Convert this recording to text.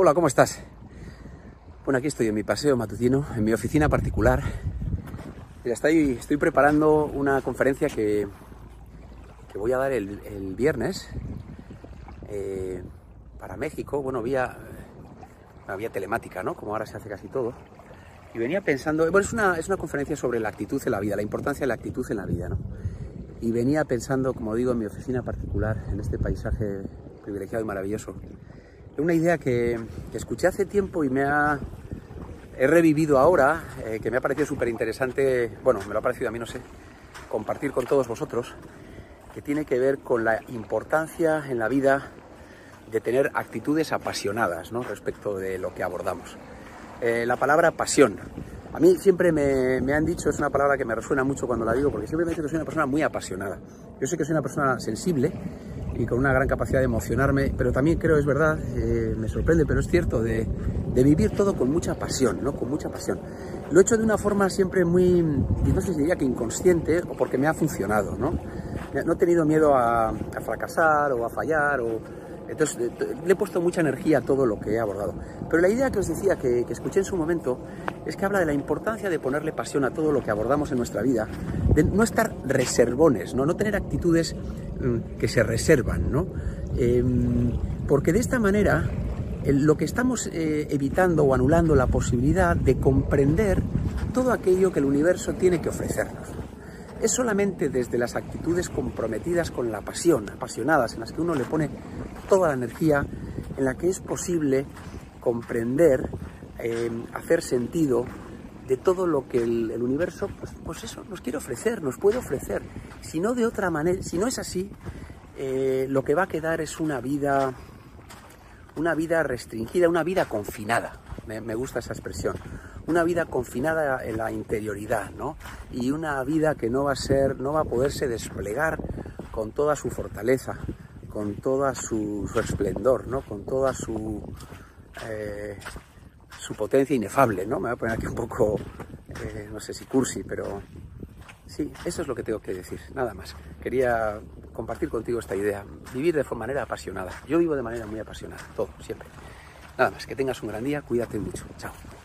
Hola, ¿cómo estás? Bueno, aquí estoy en mi paseo matutino, en mi oficina particular. Estoy, estoy preparando una conferencia que, que voy a dar el, el viernes eh, para México, bueno, vía, vía telemática, ¿no? Como ahora se hace casi todo. Y venía pensando, bueno, es una, es una conferencia sobre la actitud en la vida, la importancia de la actitud en la vida, ¿no? Y venía pensando, como digo, en mi oficina particular, en este paisaje privilegiado y maravilloso, una idea que, escuché hace tiempo y me ha he revivido ahora, eh, que me ha parecido súper interesante, bueno, me lo ha parecido a mí, no sé, compartir con todos vosotros, que tiene que ver con la importancia en la vida de tener actitudes apasionadas ¿no? respecto de lo que abordamos. Eh, la palabra pasión. A mí siempre me, me, han dicho, es una palabra que me resuena mucho cuando la digo, porque siempre me dicen que soy una persona muy apasionada. Yo sé que soy una persona sensible, y con una gran capacidad de emocionarme, pero también creo, es verdad, eh, me sorprende, pero es cierto, de, de, vivir todo con mucha pasión, ¿no? Con mucha pasión. Lo he hecho de una forma siempre muy, no sé si diría que inconsciente, o porque me ha funcionado, ¿no? No he tenido miedo a, a fracasar o a fallar, o, entonces le he puesto mucha energía a todo lo que he abordado. Pero la idea que os decía, que, que, escuché en su momento, es que habla de la importancia de ponerle pasión a todo lo que abordamos en nuestra vida, de no estar reservones, no, no tener actitudes que se reservan, ¿no? Eh, porque de esta manera lo que estamos eh, evitando o anulando la posibilidad de comprender todo aquello que el universo tiene que ofrecernos. Es solamente desde las actitudes comprometidas con la pasión, apasionadas, en las que uno le pone toda la energía, en la que es posible comprender, eh, hacer sentido de todo lo que el, universo, pues, pues, eso, nos quiere ofrecer, nos puede ofrecer. Si no de otra manera, si no es así, eh, lo que va a quedar es una vida, una vida restringida, una vida confinada. Me, gusta esa expresión una vida confinada en la interioridad, ¿no? Y una vida que no va a ser, no va a poderse desplegar con toda su fortaleza, con toda su, su esplendor, ¿no? Con toda su eh, su potencia inefable, ¿no? Me voy a poner aquí un poco, eh, no sé si cursi, pero sí, eso es lo que tengo que decir, nada más. Quería compartir contigo esta idea, vivir de manera apasionada. Yo vivo de manera muy apasionada, todo, siempre. Nada más, que tengas un gran día, cuídate mucho. Chao.